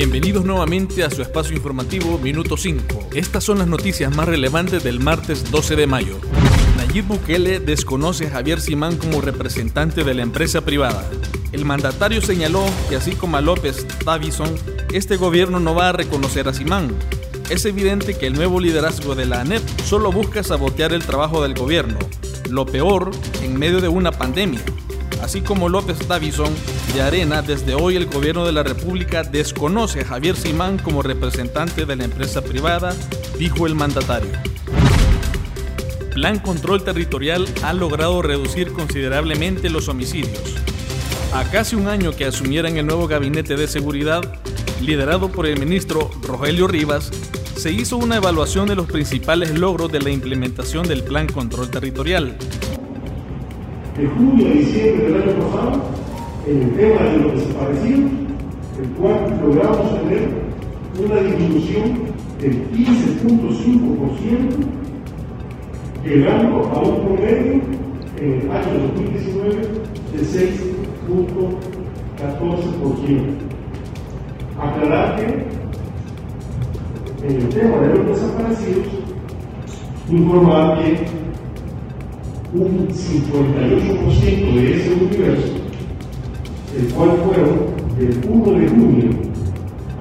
Bienvenidos nuevamente a su espacio informativo Minuto 5. Estas son las noticias más relevantes del martes 12 de mayo. Nayib Bukele desconoce a Javier Simán como representante de la empresa privada. El mandatario señaló que así como a López Davison, este gobierno no va a reconocer a Simán. Es evidente que el nuevo liderazgo de la ANEP solo busca sabotear el trabajo del gobierno, lo peor en medio de una pandemia. Así como López Davison de Arena, desde hoy el gobierno de la República desconoce a Javier Simán como representante de la empresa privada, dijo el mandatario. Plan Control Territorial ha logrado reducir considerablemente los homicidios. A casi un año que asumieran el nuevo gabinete de seguridad, liderado por el ministro Rogelio Rivas, se hizo una evaluación de los principales logros de la implementación del Plan Control Territorial. De junio a diciembre del año pasado, en el tema de los desaparecidos, el cual logramos tener una disminución del 15.5%, llegando a un promedio en el año 2019 de 6.14%. Aclarar que en el tema de los desaparecidos, informar que un 58% de ese universo, el cual fueron del 1 de junio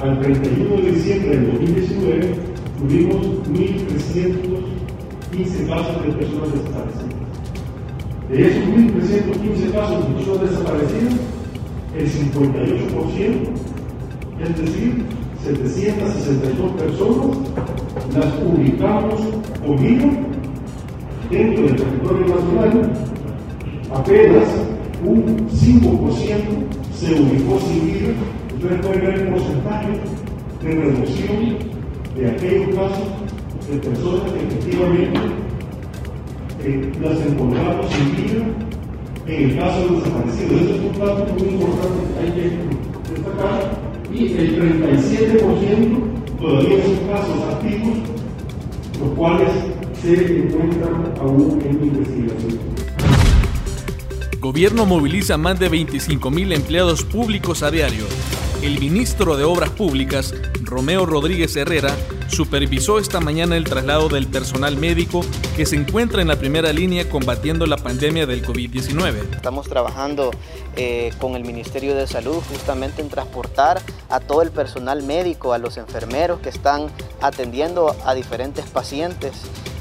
al 31 de diciembre del 2019, tuvimos 1.315 casos de personas desaparecidas. De esos 1.315 casos de personas desaparecidas, el 58%, es decir, 762 personas, las ubicamos conmigo dentro del territorio nacional, apenas un 5% se ubicó sin vida. Ustedes pueden ver el porcentaje de reducción de aquellos casos de personas que efectivamente eh, las encontramos sin vida en el caso de los desaparecidos. Eso es un dato muy importante que hay que destacar. Y el 37% todavía son casos activos, los cuales se encuentran aún en investigación. Gobierno moviliza más de 25.000 empleados públicos a diario. El ministro de Obras Públicas, Romeo Rodríguez Herrera, supervisó esta mañana el traslado del personal médico que se encuentra en la primera línea combatiendo la pandemia del COVID-19. Estamos trabajando eh, con el Ministerio de Salud justamente en transportar a todo el personal médico, a los enfermeros que están atendiendo a diferentes pacientes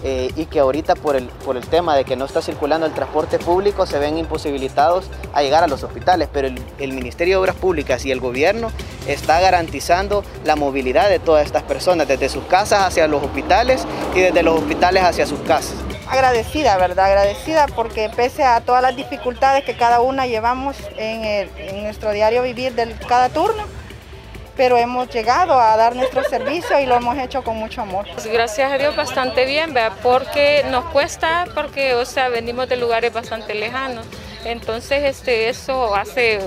eh, y que ahorita por el, por el tema de que no está circulando el transporte público se ven imposibilitados a llegar a los hospitales, pero el, Ministerio de Obras Públicas y el gobierno está garantizando la movilidad de todas estas personas, desde sus casas hacia los hospitales y desde los hospitales hacia sus casas. Agradecida, ¿verdad? Agradecida porque pese a todas las dificultades que cada una llevamos en, en nuestro diario vivir de cada turno, pero hemos llegado a dar nuestro servicio y lo hemos hecho con mucho amor. Gracias a Dios bastante bien, ¿verdad? porque nos cuesta, porque o sea, venimos de lugares bastante lejanos. Entonces este, eso hace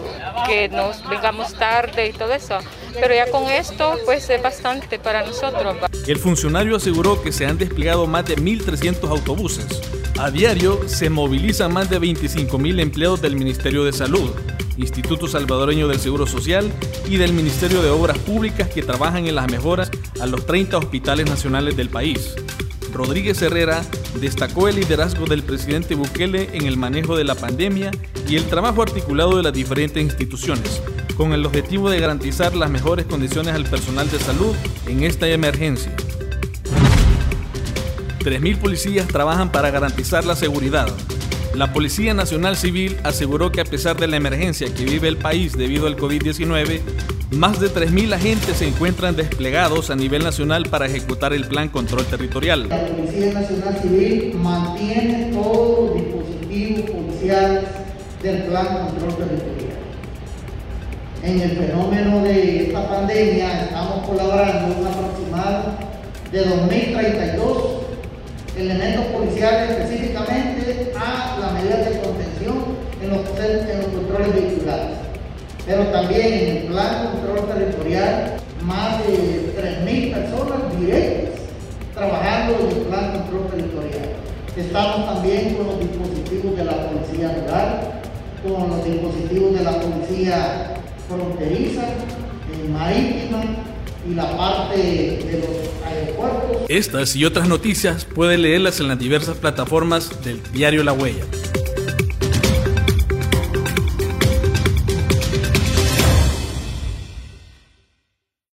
que nos vengamos tarde y todo eso. Pero ya con esto pues es bastante para nosotros. El funcionario aseguró que se han desplegado más de 1.300 autobuses. A diario se movilizan más de 25.000 empleados del Ministerio de Salud, Instituto Salvadoreño del Seguro Social y del Ministerio de Obras Públicas que trabajan en las mejoras a los 30 hospitales nacionales del país. Rodríguez Herrera destacó el liderazgo del presidente Bukele en el manejo de la pandemia y el trabajo articulado de las diferentes instituciones, con el objetivo de garantizar las mejores condiciones al personal de salud en esta emergencia. 3.000 policías trabajan para garantizar la seguridad. La Policía Nacional Civil aseguró que a pesar de la emergencia que vive el país debido al COVID-19, más de 3.000 agentes se encuentran desplegados a nivel nacional para ejecutar el Plan Control Territorial. La Policía Nacional Civil mantiene todos los dispositivos policiales del Plan Control Territorial. En el fenómeno de esta pandemia estamos colaborando un aproximado de 2.032 elementos policiales específicamente a las medidas de contención en los, controles vehiculares pero también en el plan de control territorial, más de 3.000 personas directas trabajando en el plan de control territorial. Estamos también con los dispositivos de la Policía Rural, con los dispositivos de la Policía Fronteriza, marítima y la parte de los aeropuertos. Estas y otras noticias pueden leerlas en las diversas plataformas del diario La Huella.